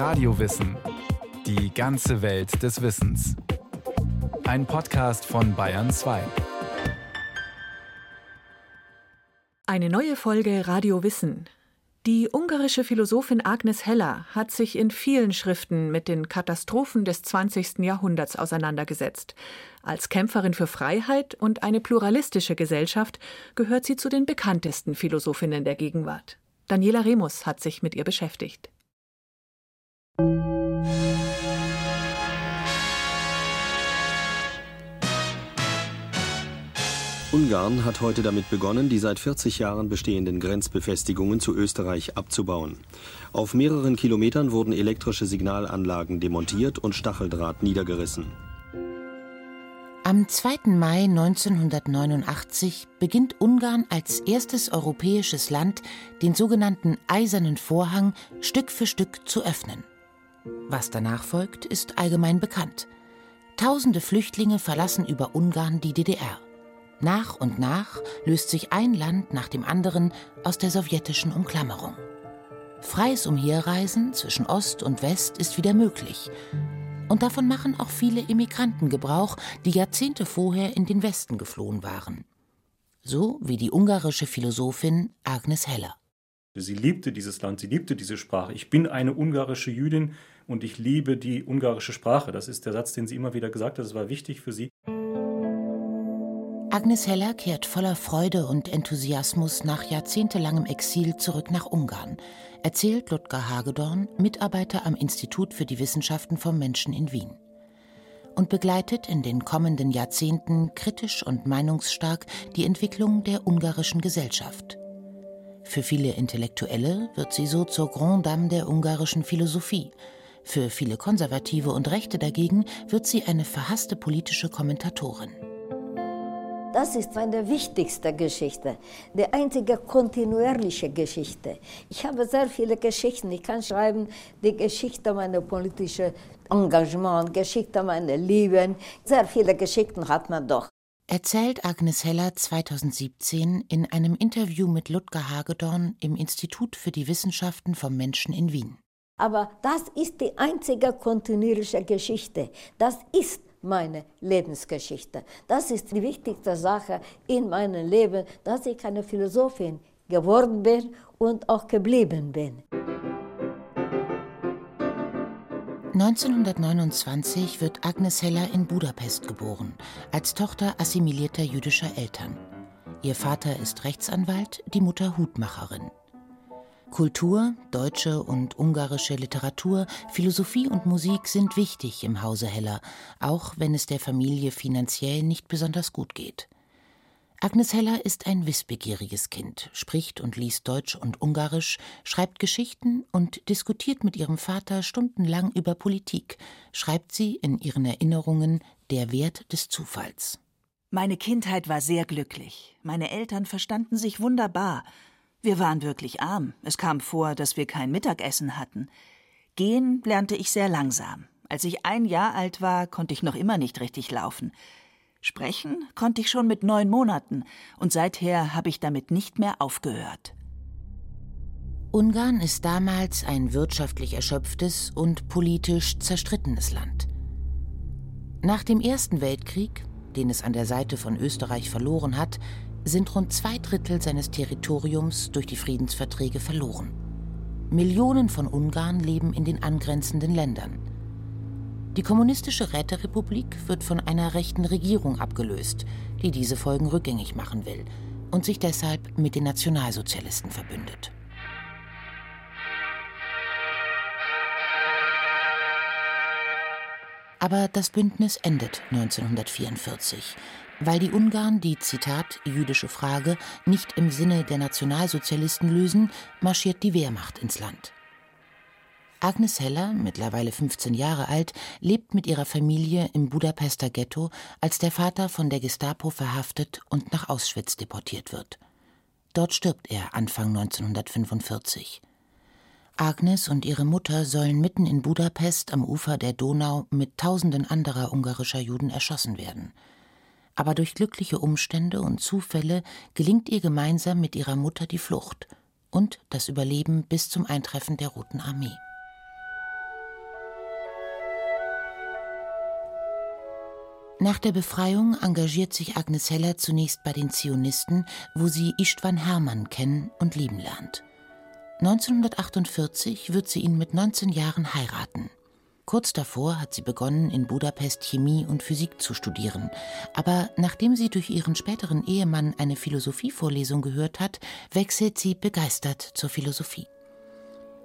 Radiowissen. Die ganze Welt des Wissens. Ein Podcast von Bayern 2. Eine neue Folge Radio Wissen. Die ungarische Philosophin Agnes Heller hat sich in vielen Schriften mit den Katastrophen des 20. Jahrhunderts auseinandergesetzt. Als Kämpferin für Freiheit und eine pluralistische Gesellschaft gehört sie zu den bekanntesten Philosophinnen der Gegenwart. Daniela Remus hat sich mit ihr beschäftigt. Ungarn hat heute damit begonnen, die seit 40 Jahren bestehenden Grenzbefestigungen zu Österreich abzubauen. Auf mehreren Kilometern wurden elektrische Signalanlagen demontiert und Stacheldraht niedergerissen. Am 2. Mai 1989 beginnt Ungarn als erstes europäisches Land, den sogenannten Eisernen Vorhang Stück für Stück zu öffnen. Was danach folgt, ist allgemein bekannt. Tausende Flüchtlinge verlassen über Ungarn die DDR. Nach und nach löst sich ein Land nach dem anderen aus der sowjetischen Umklammerung. Freies Umherreisen zwischen Ost und West ist wieder möglich. Und davon machen auch viele Immigranten Gebrauch, die Jahrzehnte vorher in den Westen geflohen waren. So wie die ungarische Philosophin Agnes Heller. Sie liebte dieses Land, sie liebte diese Sprache. Ich bin eine ungarische Jüdin und ich liebe die ungarische Sprache. Das ist der Satz, den sie immer wieder gesagt hat. Das war wichtig für sie. Agnes Heller kehrt voller Freude und Enthusiasmus nach jahrzehntelangem Exil zurück nach Ungarn, erzählt Ludger Hagedorn, Mitarbeiter am Institut für die Wissenschaften vom Menschen in Wien. Und begleitet in den kommenden Jahrzehnten kritisch und meinungsstark die Entwicklung der ungarischen Gesellschaft. Für viele Intellektuelle wird sie so zur Grand Dame der ungarischen Philosophie. Für viele Konservative und Rechte dagegen wird sie eine verhasste politische Kommentatorin. Das ist meine wichtigste Geschichte, die einzige kontinuierliche Geschichte. Ich habe sehr viele Geschichten. Ich kann schreiben die Geschichte meiner politischen Engagement, Geschichte meiner Lieben. Sehr viele Geschichten hat man doch. Erzählt Agnes Heller 2017 in einem Interview mit Ludger Hagedorn im Institut für die Wissenschaften vom Menschen in Wien. Aber das ist die einzige kontinuierliche Geschichte. Das ist meine Lebensgeschichte. Das ist die wichtigste Sache in meinem Leben, dass ich eine Philosophin geworden bin und auch geblieben bin. 1929 wird Agnes Heller in Budapest geboren, als Tochter assimilierter jüdischer Eltern. Ihr Vater ist Rechtsanwalt, die Mutter Hutmacherin. Kultur, deutsche und ungarische Literatur, Philosophie und Musik sind wichtig im Hause Heller, auch wenn es der Familie finanziell nicht besonders gut geht. Agnes Heller ist ein wissbegieriges Kind, spricht und liest Deutsch und Ungarisch, schreibt Geschichten und diskutiert mit ihrem Vater stundenlang über Politik, schreibt sie in ihren Erinnerungen Der Wert des Zufalls. Meine Kindheit war sehr glücklich. Meine Eltern verstanden sich wunderbar. Wir waren wirklich arm. Es kam vor, dass wir kein Mittagessen hatten. Gehen lernte ich sehr langsam. Als ich ein Jahr alt war, konnte ich noch immer nicht richtig laufen. Sprechen konnte ich schon mit neun Monaten, und seither habe ich damit nicht mehr aufgehört. Ungarn ist damals ein wirtschaftlich erschöpftes und politisch zerstrittenes Land. Nach dem Ersten Weltkrieg, den es an der Seite von Österreich verloren hat, sind rund zwei Drittel seines Territoriums durch die Friedensverträge verloren. Millionen von Ungarn leben in den angrenzenden Ländern. Die kommunistische Räterepublik wird von einer rechten Regierung abgelöst, die diese Folgen rückgängig machen will und sich deshalb mit den Nationalsozialisten verbündet. Aber das Bündnis endet 1944 weil die Ungarn die, Zitat, jüdische Frage nicht im Sinne der Nationalsozialisten lösen, marschiert die Wehrmacht ins Land. Agnes Heller, mittlerweile 15 Jahre alt, lebt mit ihrer Familie im Budapester Ghetto, als der Vater von der Gestapo verhaftet und nach Auschwitz deportiert wird. Dort stirbt er Anfang 1945. Agnes und ihre Mutter sollen mitten in Budapest am Ufer der Donau mit Tausenden anderer ungarischer Juden erschossen werden aber durch glückliche Umstände und Zufälle gelingt ihr gemeinsam mit ihrer Mutter die Flucht und das Überleben bis zum Eintreffen der Roten Armee. Nach der Befreiung engagiert sich Agnes Heller zunächst bei den Zionisten, wo sie Istvan Hermann kennen und lieben lernt. 1948 wird sie ihn mit 19 Jahren heiraten. Kurz davor hat sie begonnen, in Budapest Chemie und Physik zu studieren. Aber nachdem sie durch ihren späteren Ehemann eine Philosophievorlesung gehört hat, wechselt sie begeistert zur Philosophie.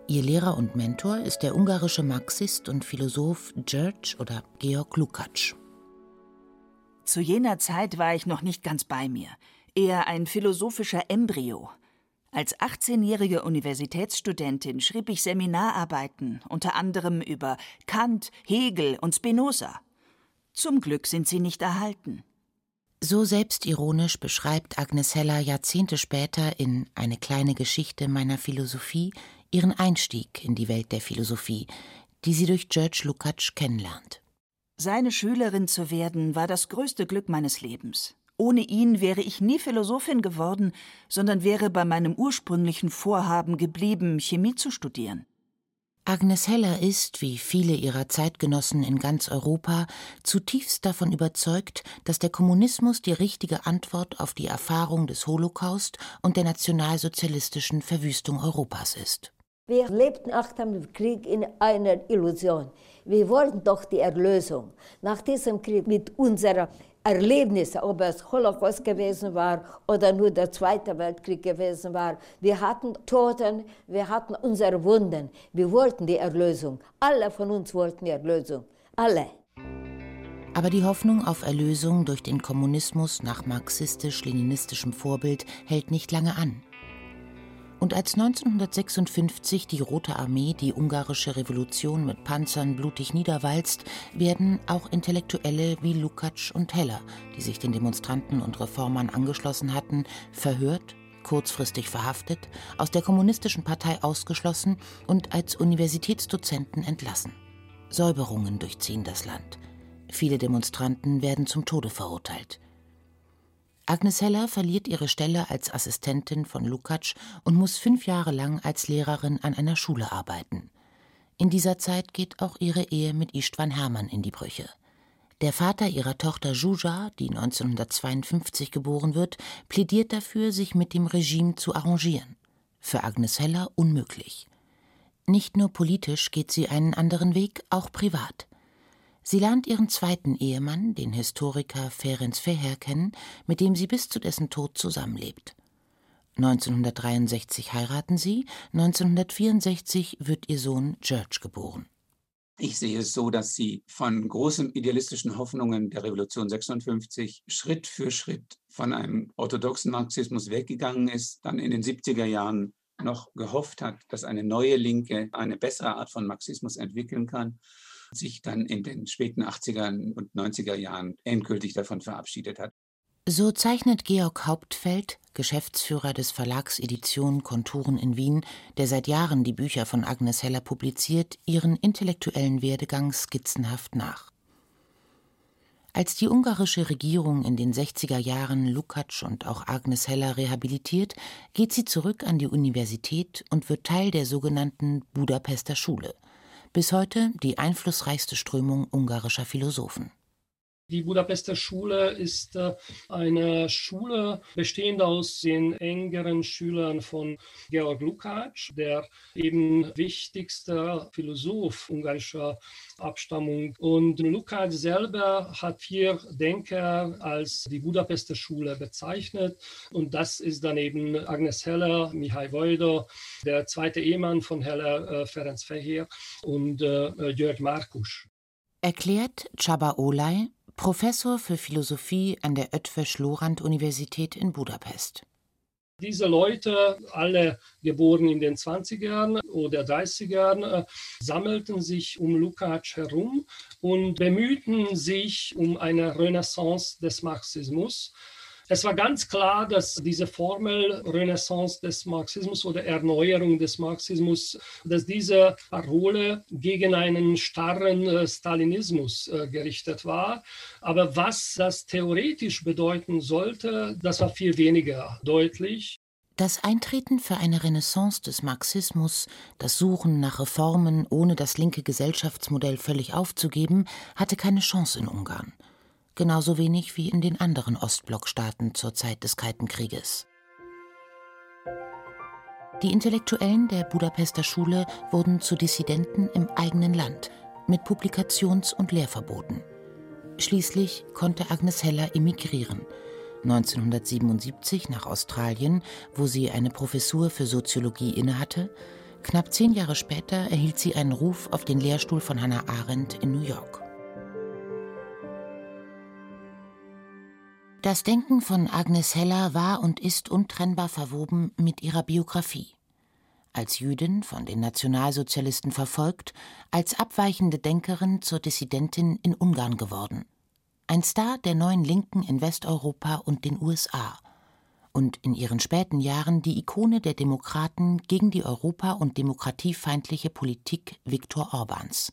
Ihr Lehrer und Mentor ist der ungarische Marxist und Philosoph George oder Georg Lukács. Zu jener Zeit war ich noch nicht ganz bei mir, eher ein philosophischer Embryo. Als 18-jährige Universitätsstudentin schrieb ich Seminararbeiten, unter anderem über Kant, Hegel und Spinoza. Zum Glück sind sie nicht erhalten. So selbstironisch beschreibt Agnes Heller Jahrzehnte später in Eine kleine Geschichte meiner Philosophie ihren Einstieg in die Welt der Philosophie, die sie durch George Lukács kennenlernt. Seine Schülerin zu werden, war das größte Glück meines Lebens. Ohne ihn wäre ich nie Philosophin geworden, sondern wäre bei meinem ursprünglichen Vorhaben geblieben, Chemie zu studieren. Agnes Heller ist, wie viele ihrer Zeitgenossen in ganz Europa, zutiefst davon überzeugt, dass der Kommunismus die richtige Antwort auf die Erfahrung des Holocaust und der nationalsozialistischen Verwüstung Europas ist. Wir lebten nach dem Krieg in einer Illusion. Wir wollten doch die Erlösung. Nach diesem Krieg mit unserer Erlebnisse, ob es Holocaust gewesen war oder nur der Zweite Weltkrieg gewesen war. Wir hatten Toten, wir hatten unsere Wunden. Wir wollten die Erlösung. Alle von uns wollten die Erlösung. Alle. Aber die Hoffnung auf Erlösung durch den Kommunismus nach marxistisch-leninistischem Vorbild hält nicht lange an. Und als 1956 die Rote Armee die ungarische Revolution mit Panzern blutig niederwalzt, werden auch Intellektuelle wie Lukács und Heller, die sich den Demonstranten und Reformern angeschlossen hatten, verhört, kurzfristig verhaftet, aus der kommunistischen Partei ausgeschlossen und als Universitätsdozenten entlassen. Säuberungen durchziehen das Land. Viele Demonstranten werden zum Tode verurteilt. Agnes Heller verliert ihre Stelle als Assistentin von Lukács und muss fünf Jahre lang als Lehrerin an einer Schule arbeiten. In dieser Zeit geht auch ihre Ehe mit Istvan Hermann in die Brüche. Der Vater ihrer Tochter Juja, die 1952 geboren wird, plädiert dafür, sich mit dem Regime zu arrangieren. Für Agnes Heller unmöglich. Nicht nur politisch geht sie einen anderen Weg, auch privat. Sie lernt ihren zweiten Ehemann, den Historiker Ferenc Feher, kennen, mit dem sie bis zu dessen Tod zusammenlebt. 1963 heiraten sie, 1964 wird ihr Sohn George geboren. Ich sehe es so, dass sie von großen idealistischen Hoffnungen der Revolution 56 Schritt für Schritt von einem orthodoxen Marxismus weggegangen ist, dann in den 70er Jahren noch gehofft hat, dass eine neue Linke eine bessere Art von Marxismus entwickeln kann sich dann in den späten 80er und 90er Jahren endgültig davon verabschiedet hat. So zeichnet Georg Hauptfeld, Geschäftsführer des Verlags Edition Konturen in Wien, der seit Jahren die Bücher von Agnes Heller publiziert, ihren intellektuellen Werdegang skizzenhaft nach. Als die ungarische Regierung in den 60er Jahren Lukács und auch Agnes Heller rehabilitiert, geht sie zurück an die Universität und wird Teil der sogenannten Budapester Schule – bis heute die einflussreichste Strömung ungarischer Philosophen. Die Budapester Schule ist äh, eine Schule bestehend aus den engeren Schülern von Georg Lukács, der eben wichtigster Philosoph ungarischer Abstammung. Und Lukács selber hat vier Denker als die Budapester Schule bezeichnet. Und das ist dann eben Agnes Heller, Mihai Vojda, der zweite Ehemann von Heller, äh, Ferenc Fehér und äh, Jörg Markus. Erklärt Csaba Olay, Professor für Philosophie an der Ötvös-Lorand-Universität in Budapest. Diese Leute, alle geboren in den 20ern oder 30ern, äh, sammelten sich um Lukács herum und bemühten sich um eine Renaissance des Marxismus. Es war ganz klar, dass diese Formel Renaissance des Marxismus oder Erneuerung des Marxismus, dass diese Parole gegen einen starren äh, Stalinismus äh, gerichtet war. Aber was das theoretisch bedeuten sollte, das war viel weniger deutlich. Das Eintreten für eine Renaissance des Marxismus, das Suchen nach Reformen, ohne das linke Gesellschaftsmodell völlig aufzugeben, hatte keine Chance in Ungarn. Genauso wenig wie in den anderen Ostblockstaaten zur Zeit des Kalten Krieges. Die Intellektuellen der Budapester Schule wurden zu Dissidenten im eigenen Land mit Publikations- und Lehrverboten. Schließlich konnte Agnes Heller emigrieren. 1977 nach Australien, wo sie eine Professur für Soziologie innehatte. Knapp zehn Jahre später erhielt sie einen Ruf auf den Lehrstuhl von Hannah Arendt in New York. Das Denken von Agnes Heller war und ist untrennbar verwoben mit ihrer Biografie. Als Jüdin von den Nationalsozialisten verfolgt, als abweichende Denkerin zur Dissidentin in Ungarn geworden. Ein Star der neuen Linken in Westeuropa und den USA. Und in ihren späten Jahren die Ikone der Demokraten gegen die europa- und demokratiefeindliche Politik Viktor Orbans.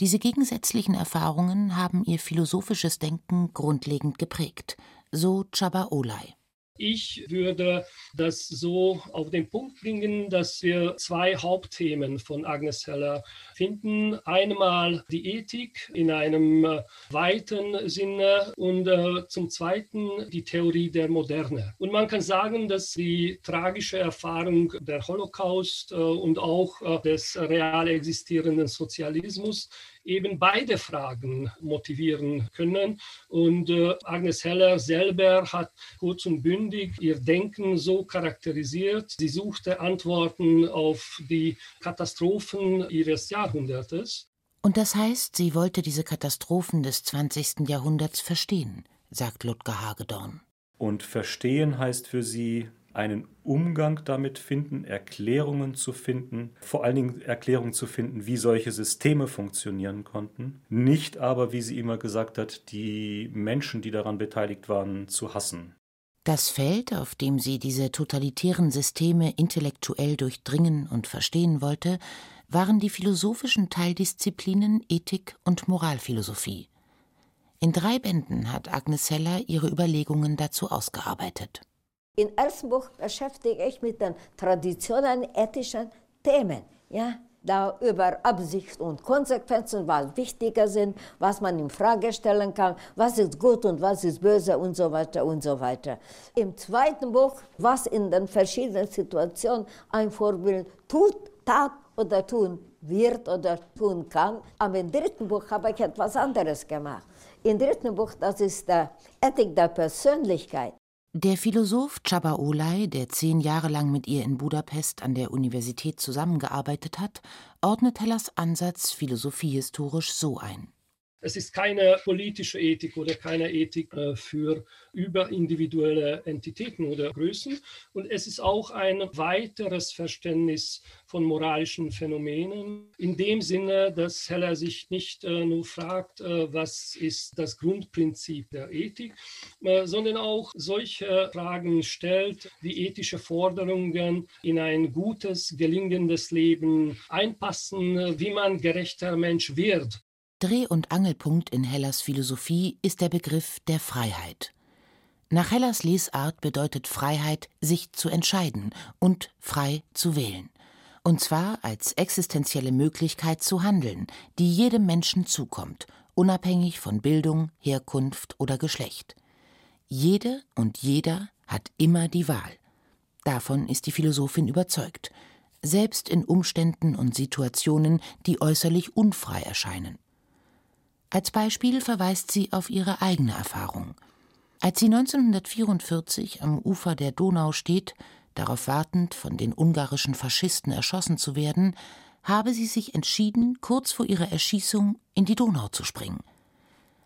Diese gegensätzlichen Erfahrungen haben ihr philosophisches Denken grundlegend geprägt, so Csaba Olay. Ich würde das so auf den Punkt bringen, dass wir zwei Hauptthemen von Agnes Heller finden. Einmal die Ethik in einem äh, weiten Sinne und äh, zum Zweiten die Theorie der Moderne. Und man kann sagen, dass die tragische Erfahrung der Holocaust äh, und auch des real existierenden Sozialismus eben beide Fragen motivieren können. Und äh, Agnes Heller selber hat kurz und bündig ihr Denken so charakterisiert. Sie suchte Antworten auf die Katastrophen ihres Jahrhundertes. Und das heißt, sie wollte diese Katastrophen des 20. Jahrhunderts verstehen, sagt Ludger Hagedorn. Und verstehen heißt für sie einen Umgang damit finden, Erklärungen zu finden, vor allen Dingen Erklärungen zu finden, wie solche Systeme funktionieren konnten, nicht aber, wie sie immer gesagt hat, die Menschen, die daran beteiligt waren, zu hassen. Das Feld, auf dem sie diese totalitären Systeme intellektuell durchdringen und verstehen wollte, waren die philosophischen Teildisziplinen Ethik und Moralphilosophie. In drei Bänden hat Agnes Heller ihre Überlegungen dazu ausgearbeitet. Ersten Buch beschäftige ich mit den Traditionen, ethischen Themen. Ja? Da über Absicht und Konsequenzen, was wichtiger sind, was man in Frage stellen kann, was ist gut und was ist böse und so weiter und so weiter. Im zweiten Buch, was in den verschiedenen Situationen ein Vorbild tut, tat oder tun wird oder tun kann. Aber im dritten Buch habe ich etwas anderes gemacht. Im dritten Buch, das ist der Ethik der Persönlichkeit. Der Philosoph Csaba Olay, der zehn Jahre lang mit ihr in Budapest an der Universität zusammengearbeitet hat, ordnet Hellers Ansatz philosophiehistorisch so ein. Es ist keine politische Ethik oder keine Ethik äh, für überindividuelle Entitäten oder Größen. Und es ist auch ein weiteres Verständnis von moralischen Phänomenen, in dem Sinne, dass Heller sich nicht äh, nur fragt, äh, was ist das Grundprinzip der Ethik, sondern auch solche Fragen stellt, wie ethische Forderungen in ein gutes, gelingendes Leben einpassen, wie man gerechter Mensch wird Dreh- und Angelpunkt in Hellers Philosophie ist der Begriff der Freiheit. Nach Hellers Lesart bedeutet Freiheit, sich zu entscheiden und frei zu wählen. Und zwar als existenzielle Möglichkeit zu handeln, die jedem Menschen zukommt, unabhängig von Bildung, Herkunft oder Geschlecht. Jede und jeder hat immer die Wahl. Davon ist die Philosophin überzeugt, selbst in Umständen und Situationen, die äußerlich unfrei erscheinen. Als Beispiel verweist sie auf ihre eigene Erfahrung. Als sie 1944 am Ufer der Donau steht, darauf wartend, von den ungarischen Faschisten erschossen zu werden, habe sie sich entschieden, kurz vor ihrer Erschießung in die Donau zu springen.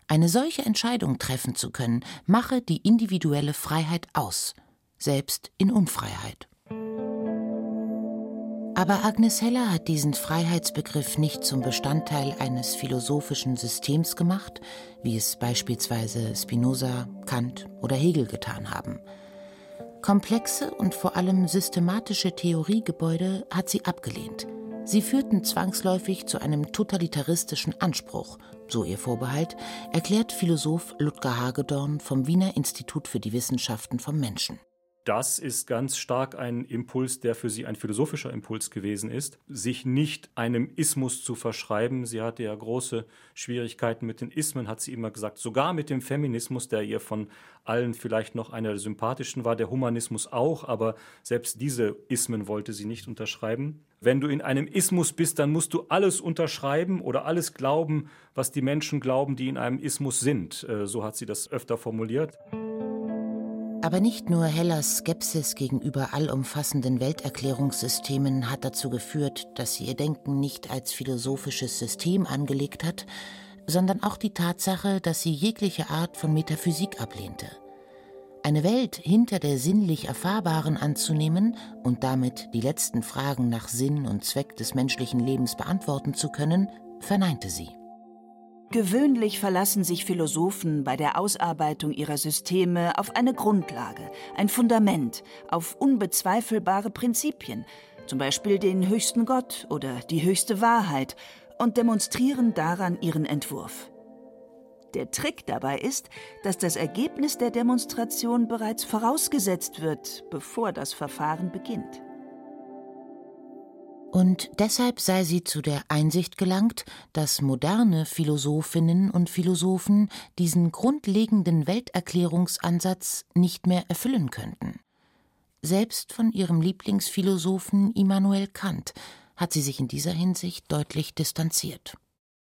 Eine solche Entscheidung treffen zu können, mache die individuelle Freiheit aus, selbst in Unfreiheit. Aber Agnes Heller hat diesen Freiheitsbegriff nicht zum Bestandteil eines philosophischen Systems gemacht, wie es beispielsweise Spinoza, Kant oder Hegel getan haben. Komplexe und vor allem systematische Theoriegebäude hat sie abgelehnt. Sie führten zwangsläufig zu einem totalitaristischen Anspruch, so ihr Vorbehalt, erklärt Philosoph Ludger Hagedorn vom Wiener Institut für die Wissenschaften vom Menschen. Das ist ganz stark ein Impuls, der für sie ein philosophischer Impuls gewesen ist, sich nicht einem Ismus zu verschreiben. Sie hatte ja große Schwierigkeiten mit den Ismen, hat sie immer gesagt, sogar mit dem Feminismus, der ihr von allen vielleicht noch einer der sympathischen war, der Humanismus auch, aber selbst diese Ismen wollte sie nicht unterschreiben. Wenn du in einem Ismus bist, dann musst du alles unterschreiben oder alles glauben, was die Menschen glauben, die in einem Ismus sind. Äh, so hat sie das öfter formuliert. Aber nicht nur Hellas Skepsis gegenüber allumfassenden Welterklärungssystemen hat dazu geführt, dass sie ihr Denken nicht als philosophisches System angelegt hat, sondern auch die Tatsache, dass sie jegliche Art von Metaphysik ablehnte. Eine Welt hinter der sinnlich Erfahrbaren anzunehmen und damit die letzten Fragen nach Sinn und Zweck des menschlichen Lebens beantworten zu können, verneinte sie. Gewöhnlich verlassen sich Philosophen bei der Ausarbeitung ihrer Systeme auf eine Grundlage, ein Fundament, auf unbezweifelbare Prinzipien, zum Beispiel den höchsten Gott oder die höchste Wahrheit, und demonstrieren daran ihren Entwurf. Der Trick dabei ist, dass das Ergebnis der Demonstration bereits vorausgesetzt wird, bevor das Verfahren beginnt und deshalb sei sie zu der Einsicht gelangt, dass moderne Philosophinnen und Philosophen diesen grundlegenden Welterklärungsansatz nicht mehr erfüllen könnten. Selbst von ihrem Lieblingsphilosophen Immanuel Kant hat sie sich in dieser Hinsicht deutlich distanziert.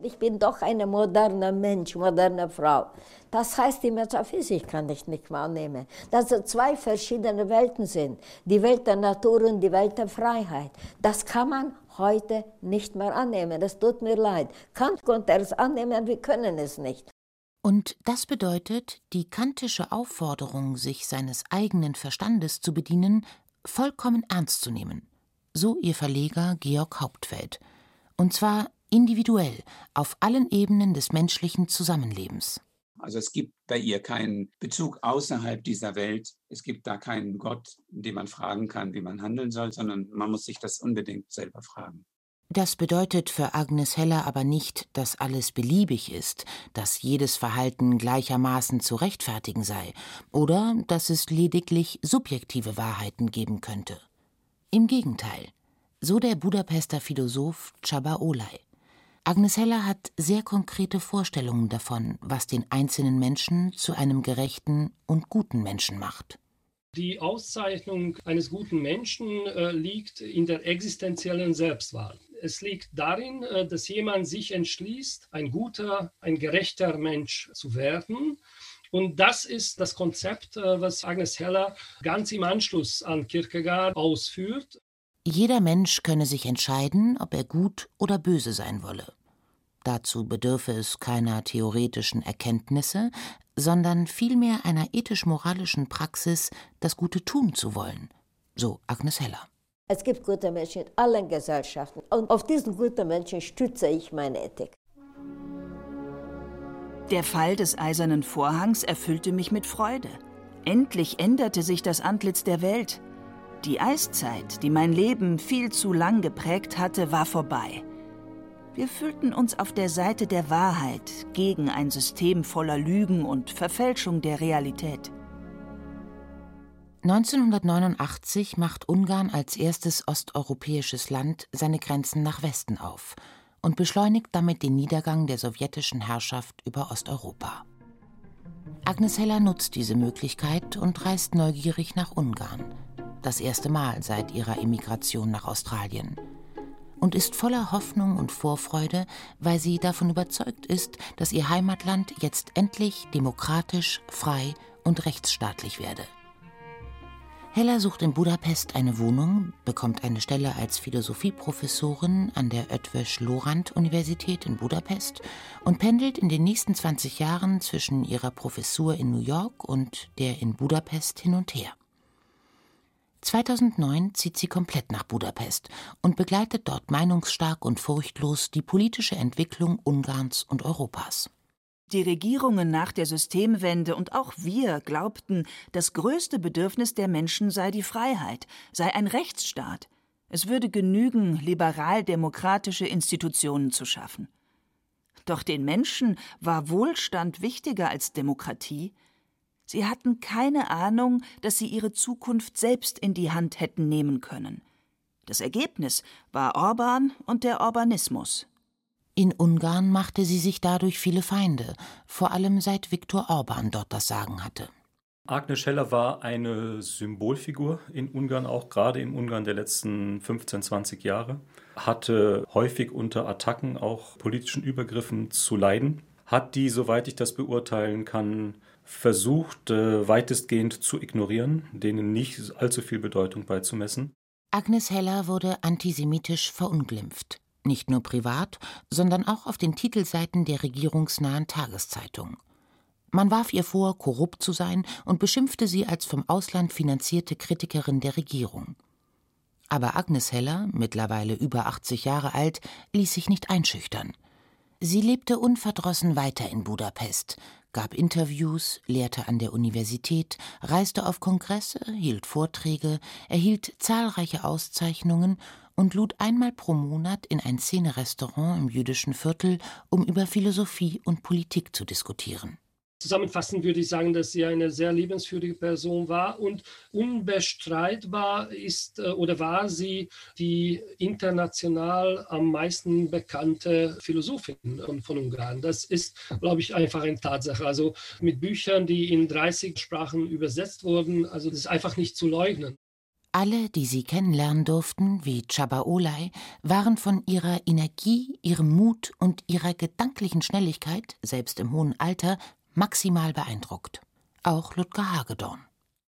Ich bin doch ein moderner Mensch, moderne Frau. Das heißt, die Metaphysik kann ich nicht mehr annehmen. Dass es zwei verschiedene Welten sind. Die Welt der Natur und die Welt der Freiheit. Das kann man heute nicht mehr annehmen. Es tut mir leid. Kant konnte es annehmen, wir können es nicht. Und das bedeutet, die kantische Aufforderung, sich seines eigenen Verstandes zu bedienen, vollkommen ernst zu nehmen. So ihr Verleger Georg Hauptfeld. Und zwar individuell auf allen Ebenen des menschlichen Zusammenlebens. Also es gibt bei ihr keinen Bezug außerhalb dieser Welt. Es gibt da keinen Gott, den man fragen kann, wie man handeln soll, sondern man muss sich das unbedingt selber fragen. Das bedeutet für Agnes Heller aber nicht, dass alles beliebig ist, dass jedes Verhalten gleichermaßen zu rechtfertigen sei oder dass es lediglich subjektive Wahrheiten geben könnte. Im Gegenteil, so der Budapester Philosoph Csaba Olay. Agnes Heller hat sehr konkrete Vorstellungen davon, was den einzelnen Menschen zu einem gerechten und guten Menschen macht. Die Auszeichnung eines guten Menschen äh, liegt in der existenziellen Selbstwahl. Es liegt darin, äh, dass jemand sich entschließt, ein guter, ein gerechter Mensch zu werden. Und das ist das Konzept, äh, was Agnes Heller ganz im Anschluss an Kierkegaard ausführt. Jeder Mensch könne sich entscheiden, ob er gut oder böse sein wolle. Dazu bedürfe es keiner theoretischen Erkenntnisse, sondern vielmehr einer ethisch-moralischen Praxis, das Gute tun zu wollen, so Agnes Heller. Es gibt gute Menschen in allen Gesellschaften und auf diesen guten Menschen stütze ich meine Ethik. Der Fall des Eisernen Vorhangs erfüllte mich mit Freude. Endlich änderte sich das Antlitz der Welt. Die Eiszeit, die mein Leben viel zu lang geprägt hatte, war vorbei. Wir fühlten uns auf der Seite der Wahrheit gegen ein System voller Lügen und Verfälschung der Realität. 1989 macht Ungarn als erstes osteuropäisches Land seine Grenzen nach Westen auf und beschleunigt damit den Niedergang der sowjetischen Herrschaft über Osteuropa. Agnes Heller nutzt diese Möglichkeit und reist neugierig nach Ungarn das erste Mal seit ihrer Emigration nach Australien. Und ist voller Hoffnung und Vorfreude, weil sie davon überzeugt ist, dass ihr Heimatland jetzt endlich demokratisch, frei und rechtsstaatlich werde. Hella sucht in Budapest eine Wohnung, bekommt eine Stelle als Philosophieprofessorin an der Ötvös-Lorand-Universität in Budapest und pendelt in den nächsten 20 Jahren zwischen ihrer Professur in New York und der in Budapest hin und her. 2009 zieht sie komplett nach Budapest und begleitet dort meinungsstark und furchtlos die politische Entwicklung Ungarns und Europas. Die Regierungen nach der Systemwende und auch wir glaubten, das größte Bedürfnis der Menschen sei die Freiheit, sei ein Rechtsstaat. Es würde genügen, liberal-demokratische Institutionen zu schaffen. Doch den Menschen war Wohlstand wichtiger als Demokratie. Sie hatten keine Ahnung, dass sie ihre Zukunft selbst in die Hand hätten nehmen können. Das Ergebnis war Orban und der Orbanismus. In Ungarn machte sie sich dadurch viele Feinde, vor allem seit Viktor Orban dort das Sagen hatte. Agnes Scheller war eine Symbolfigur in Ungarn, auch gerade in Ungarn der letzten 15, 20 Jahre, hatte häufig unter Attacken, auch politischen Übergriffen zu leiden, hat die, soweit ich das beurteilen kann, versucht, äh, weitestgehend zu ignorieren, denen nicht allzu viel Bedeutung beizumessen. Agnes Heller wurde antisemitisch verunglimpft. Nicht nur privat, sondern auch auf den Titelseiten der regierungsnahen Tageszeitung. Man warf ihr vor, korrupt zu sein und beschimpfte sie als vom Ausland finanzierte Kritikerin der Regierung. Aber Agnes Heller, mittlerweile über 80 Jahre alt, ließ sich nicht einschüchtern. Sie lebte unverdrossen weiter in Budapest, gab Interviews, lehrte an der Universität, reiste auf Kongresse, hielt Vorträge, erhielt zahlreiche Auszeichnungen und lud einmal pro Monat in ein Szenerestaurant im jüdischen Viertel, um über Philosophie und Politik zu diskutieren. Zusammenfassend würde ich sagen, dass sie eine sehr liebenswürdige Person war und unbestreitbar ist äh, oder war sie die international am meisten bekannte Philosophin von Ungarn. Das ist, glaube ich, einfach eine Tatsache. Also mit Büchern, die in 30 Sprachen übersetzt wurden, also das ist einfach nicht zu leugnen. Alle, die sie kennenlernen durften, wie Csaba Olay, waren von ihrer Energie, ihrem Mut und ihrer gedanklichen Schnelligkeit, selbst im hohen Alter, maximal beeindruckt. Auch Ludger Hagedorn.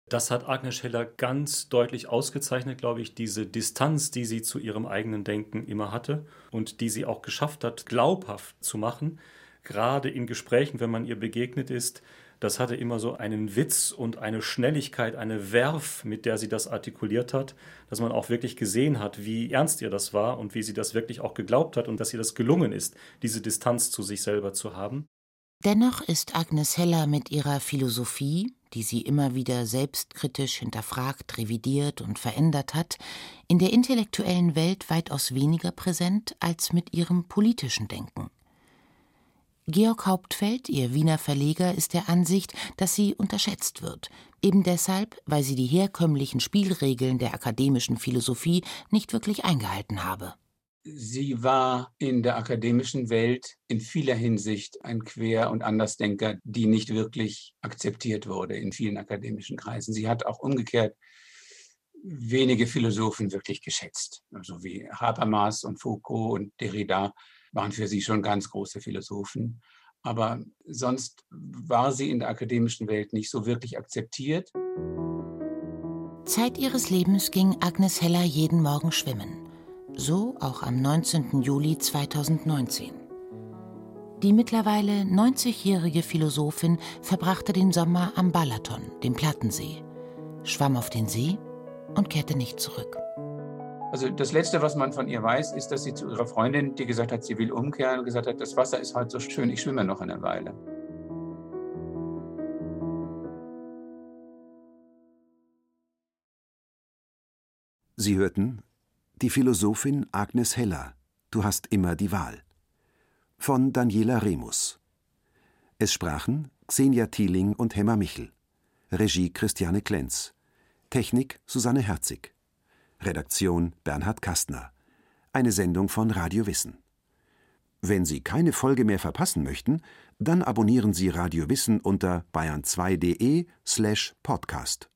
Das hat Agnes Scheller ganz deutlich ausgezeichnet, glaube ich, diese Distanz, die sie zu ihrem eigenen Denken immer hatte und die sie auch geschafft hat, glaubhaft zu machen. Gerade in Gesprächen, wenn man ihr begegnet ist, das hatte immer so einen Witz und eine Schnelligkeit, eine Werf, mit der sie das artikuliert hat, dass man auch wirklich gesehen hat, wie ernst ihr das war und wie sie das wirklich auch geglaubt hat und dass ihr das gelungen ist, diese Distanz zu sich selber zu haben. Dennoch ist Agnes Heller mit ihrer Philosophie, die sie immer wieder selbstkritisch hinterfragt, revidiert und verändert hat, in der intellektuellen Welt weitaus weniger präsent als mit ihrem politischen Denken. Georg Hauptfeld, ihr Wiener Verleger, ist der Ansicht, dass sie unterschätzt wird, eben deshalb, weil sie die herkömmlichen Spielregeln der akademischen Philosophie nicht wirklich eingehalten habe. Sie war in der akademischen Welt in vieler Hinsicht ein Quer- und Andersdenker, die nicht wirklich akzeptiert wurde in vielen akademischen Kreisen. Sie hat auch umgekehrt wenige Philosophen wirklich geschätzt. Also wie Habermas und Foucault und Derrida waren für sie schon ganz große Philosophen. Aber sonst war sie in der akademischen Welt nicht so wirklich akzeptiert. Zeit ihres Lebens ging Agnes Heller jeden Morgen schwimmen so auch am 19. Juli 2019. Die mittlerweile 90-jährige Philosophin verbrachte den Sommer am Balaton, dem Plattensee, schwamm auf den See und kehrte nicht zurück. Also das Letzte, was man von ihr weiß, ist, dass sie zu ihrer Freundin, die gesagt hat, sie will umkehren, gesagt hat, das Wasser ist halt so schön, ich schwimme noch eine Weile. Sie hörten die Philosophin Agnes Heller Du hast immer die Wahl von Daniela Remus. Es sprachen Xenia Thieling und Hemmer Michel. Regie Christiane Klenz. Technik Susanne Herzig. Redaktion Bernhard Kastner. Eine Sendung von Radio Wissen. Wenn Sie keine Folge mehr verpassen möchten, dann abonnieren Sie Radio Wissen unter bayern2.de slash podcast.